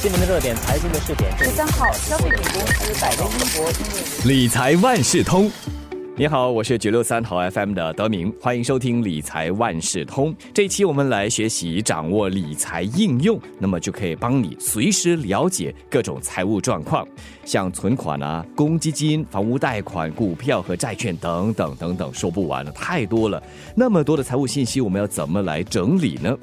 新闻的热点，财经的试点。十三号，消费品公司百威英博理财万事通。你好，我是九六三号 FM 的德明，欢迎收听理财万事通。这一期我们来学习掌握理财应用，那么就可以帮你随时了解各种财务状况，像存款啊、公积金、房屋贷款、股票和债券等等等等，说不完了，太多了。那么多的财务信息，我们要怎么来整理呢？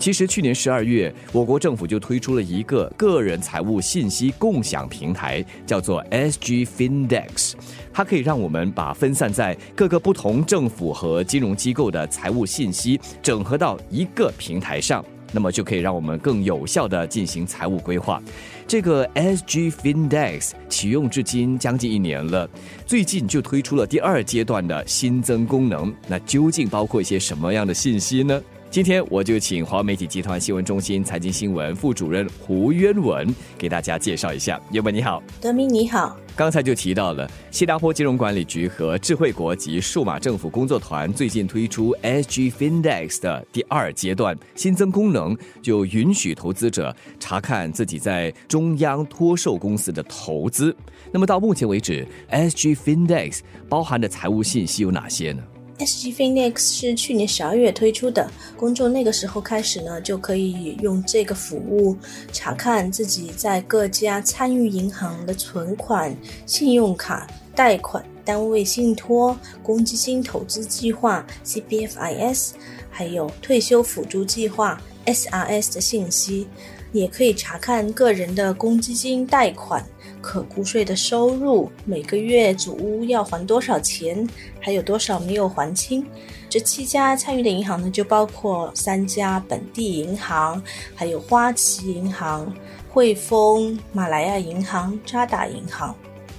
其实去年十二月，我国政府就推出了一个个人财务信息共享平台，叫做 SG Findex。它可以让我们把分散在各个不同政府和金融机构的财务信息整合到一个平台上，那么就可以让我们更有效的进行财务规划。这个 SG Findex 启用至今将近一年了，最近就推出了第二阶段的新增功能。那究竟包括一些什么样的信息呢？今天我就请华媒体集团新闻中心财经新闻副主任胡渊文给大家介绍一下。渊文你好，德明你好。刚才就提到了新加坡金融管理局和智慧国及数码政府工作团最近推出 SG Findex 的第二阶段新增功能，就允许投资者查看自己在中央托售公司的投资。那么到目前为止，SG Findex 包含的财务信息有哪些呢？SG Findex 是去年十二月推出的，公众那个时候开始呢，就可以用这个服务查看自己在各家参与银行的存款、信用卡贷款、单位信托、公积金投资计划 （CBFIS） 还有退休辅助计划 （SRS） 的信息，也可以查看个人的公积金贷款。可估税的收入，每个月祖屋要还多少钱，还有多少没有还清？这七家参与的银行呢，就包括三家本地银行，还有花旗银行、汇丰、马来亚银行、渣打银行。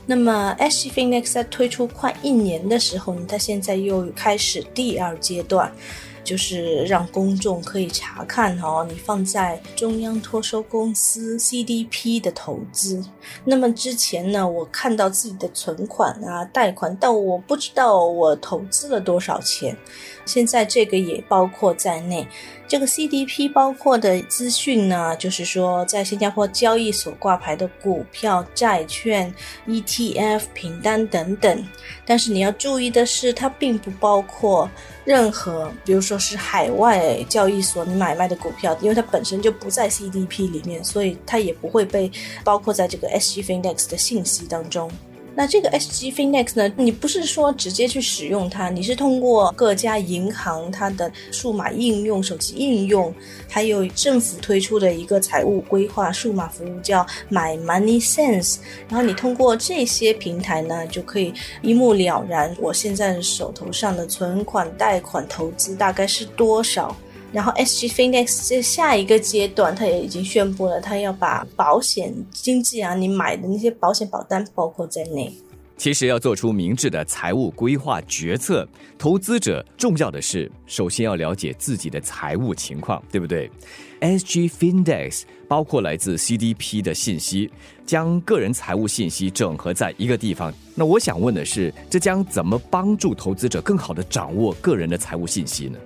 那么，S Finex 在推出快一年的时候呢，它现在又开始第二阶段。就是让公众可以查看哦，你放在中央托收公司 CDP 的投资。那么之前呢，我看到自己的存款啊、贷款，但我不知道我投资了多少钱。现在这个也包括在内。这个 CDP 包括的资讯呢，就是说在新加坡交易所挂牌的股票、债券、ETF 凭单等等。但是你要注意的是，它并不包括任何，比如说是海外交易所你买卖的股票，因为它本身就不在 CDP 里面，所以它也不会被包括在这个 SG Findex 的信息当中。那这个 SG Finex 呢？你不是说直接去使用它，你是通过各家银行它的数码应用、手机应用，还有政府推出的一个财务规划数码服务叫 My Money Sense，然后你通过这些平台呢，就可以一目了然，我现在手头上的存款、贷款、投资大概是多少。然后，SG Findex 这下一个阶段，它也已经宣布了，它要把保险经纪啊，你买的那些保险保单包括在内。其实要做出明智的财务规划决策，投资者重要的是首先要了解自己的财务情况，对不对？SG Findex 包括来自 CDP 的信息，将个人财务信息整合在一个地方。那我想问的是，这将怎么帮助投资者更好的掌握个人的财务信息呢？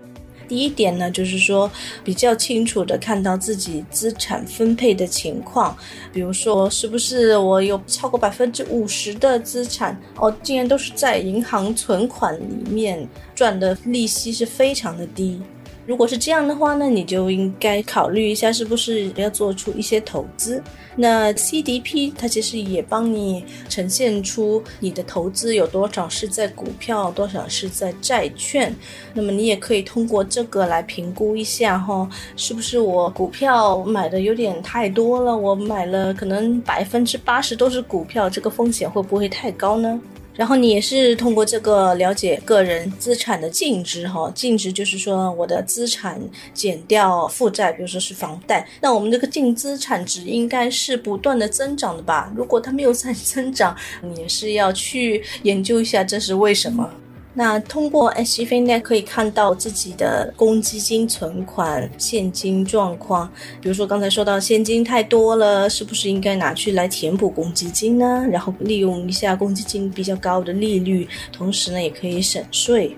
第一点呢，就是说比较清楚的看到自己资产分配的情况，比如说是不是我有超过百分之五十的资产哦，竟然都是在银行存款里面赚的利息是非常的低。如果是这样的话呢，你就应该考虑一下，是不是要做出一些投资。那 CDP 它其实也帮你呈现出你的投资有多少是在股票，多少是在债券。那么你也可以通过这个来评估一下哈，是不是我股票买的有点太多了？我买了可能百分之八十都是股票，这个风险会不会太高呢？然后你也是通过这个了解个人资产的净值，哈，净值就是说我的资产减掉负债，比如说是房贷，那我们这个净资产值应该是不断的增长的吧？如果它没有在增长，你也是要去研究一下这是为什么。那通过 SIF 呢可以看到自己的公积金存款、现金状况。比如说刚才说到现金太多了，是不是应该拿去来填补公积金呢？然后利用一下公积金比较高的利率，同时呢也可以省税。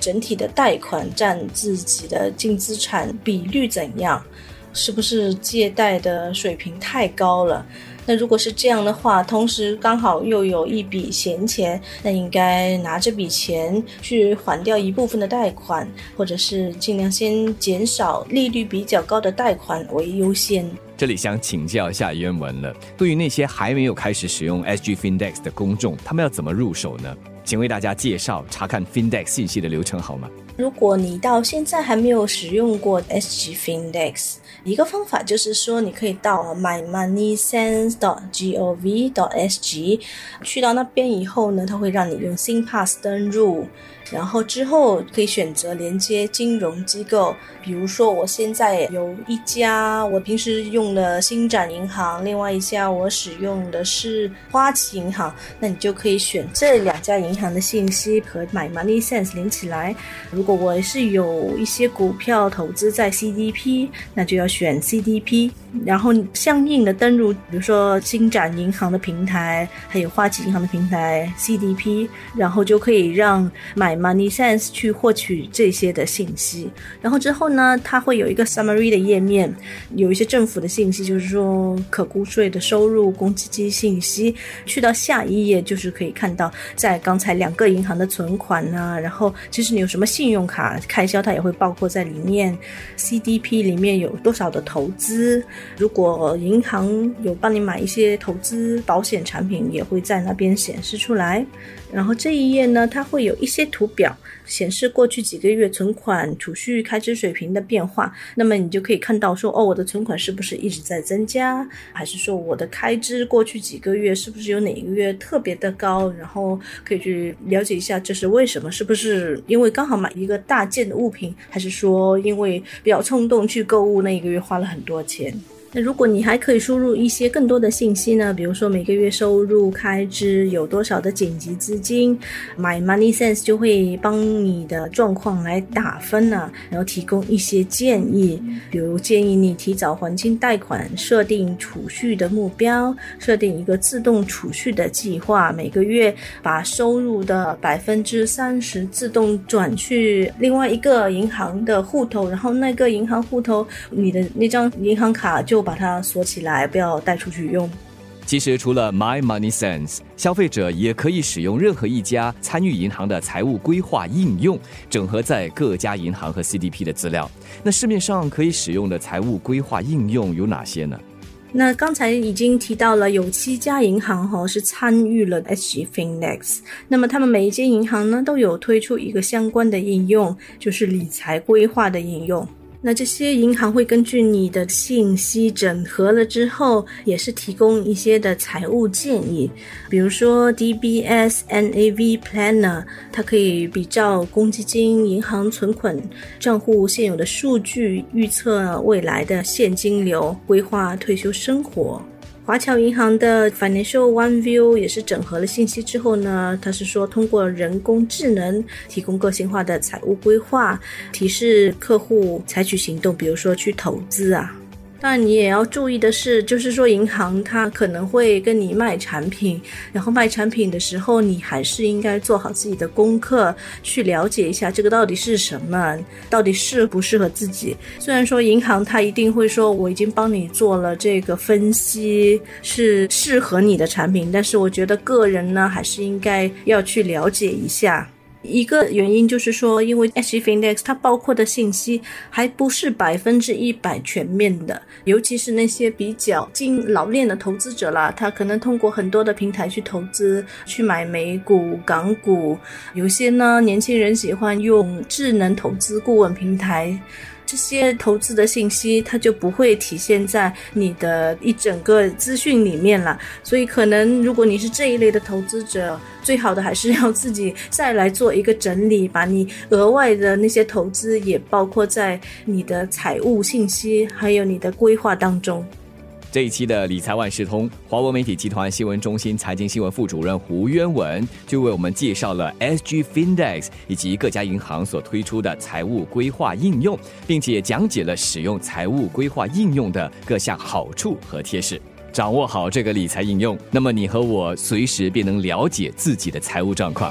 整体的贷款占自己的净资产比率怎样？是不是借贷的水平太高了？那如果是这样的话，同时刚好又有一笔闲钱，那应该拿这笔钱去还掉一部分的贷款，或者是尽量先减少利率比较高的贷款为优先。这里想请教一下渊文了，对于那些还没有开始使用 SG Findex 的公众，他们要怎么入手呢？请为大家介绍查看 Findex 信息的流程好吗？如果你到现在还没有使用过 SG Findex，一个方法就是说，你可以到 mymoneysense.gov.sg，去到那边以后呢，它会让你用 SingPass 登入。然后之后可以选择连接金融机构，比如说我现在有一家我平时用的星展银行，另外一家我使用的是花旗银行，那你就可以选这两家银行的信息和 My Money Sense 连起来。如果我是有一些股票投资在 CDP，那就要选 CDP，然后相应的登录，比如说新展银行的平台，还有花旗银行的平台 CDP，然后就可以让买。Money Sense 去获取这些的信息，然后之后呢，它会有一个 summary 的页面，有一些政府的信息，就是说可估税的收入、公积金信息。去到下一页，就是可以看到在刚才两个银行的存款啊，然后其实你有什么信用卡开销，它也会包括在里面。CDP 里面有多少的投资？如果银行有帮你买一些投资保险产品，也会在那边显示出来。然后这一页呢，它会有一些图表显示过去几个月存款、储蓄、开支水平的变化。那么你就可以看到说，哦，我的存款是不是一直在增加，还是说我的开支过去几个月是不是有哪一个月特别的高？然后可以去了解一下这是为什么，是不是因为刚好买一个大件的物品，还是说因为比较冲动去购物，那一个月花了很多钱？那如果你还可以输入一些更多的信息呢？比如说每个月收入、开支有多少的紧急资金，My Money Sense 就会帮你的状况来打分呢，然后提供一些建议，比如建议你提早还清贷款，设定储蓄的目标，设定一个自动储蓄的计划，每个月把收入的百分之三十自动转去另外一个银行的户头，然后那个银行户头你的那张银行卡就。把它锁起来，不要带出去用。其实，除了 My Money Sense，消费者也可以使用任何一家参与银行的财务规划应用，整合在各家银行和 CDP 的资料。那市面上可以使用的财务规划应用有哪些呢？那刚才已经提到了，有七家银行哈是参与了 SG Findex。那么他们每一间银行呢，都有推出一个相关的应用，就是理财规划的应用。那这些银行会根据你的信息整合了之后，也是提供一些的财务建议。比如说 DBS NAV Planner，它可以比较公积金、银行存款账户现有的数据，预测未来的现金流，规划退休生活。华侨银行的 Financial One View 也是整合了信息之后呢，它是说通过人工智能提供个性化的财务规划，提示客户采取行动，比如说去投资啊。但，你也要注意的是，就是说银行它可能会跟你卖产品，然后卖产品的时候，你还是应该做好自己的功课，去了解一下这个到底是什么，到底适不适合自己。虽然说银行它一定会说我已经帮你做了这个分析，是适合你的产品，但是我觉得个人呢，还是应该要去了解一下。一个原因就是说，因为 HFindex 它包括的信息还不是百分之一百全面的，尤其是那些比较经老练的投资者啦，他可能通过很多的平台去投资，去买美股、港股，有些呢年轻人喜欢用智能投资顾问平台。这些投资的信息，它就不会体现在你的一整个资讯里面了。所以，可能如果你是这一类的投资者，最好的还是要自己再来做一个整理，把你额外的那些投资也包括在你的财务信息还有你的规划当中。这一期的理财万事通，华文媒体集团新闻中心财经新闻副主任胡渊文就为我们介绍了 SG Findex 以及各家银行所推出的财务规划应用，并且讲解了使用财务规划应用的各项好处和贴士。掌握好这个理财应用，那么你和我随时便能了解自己的财务状况。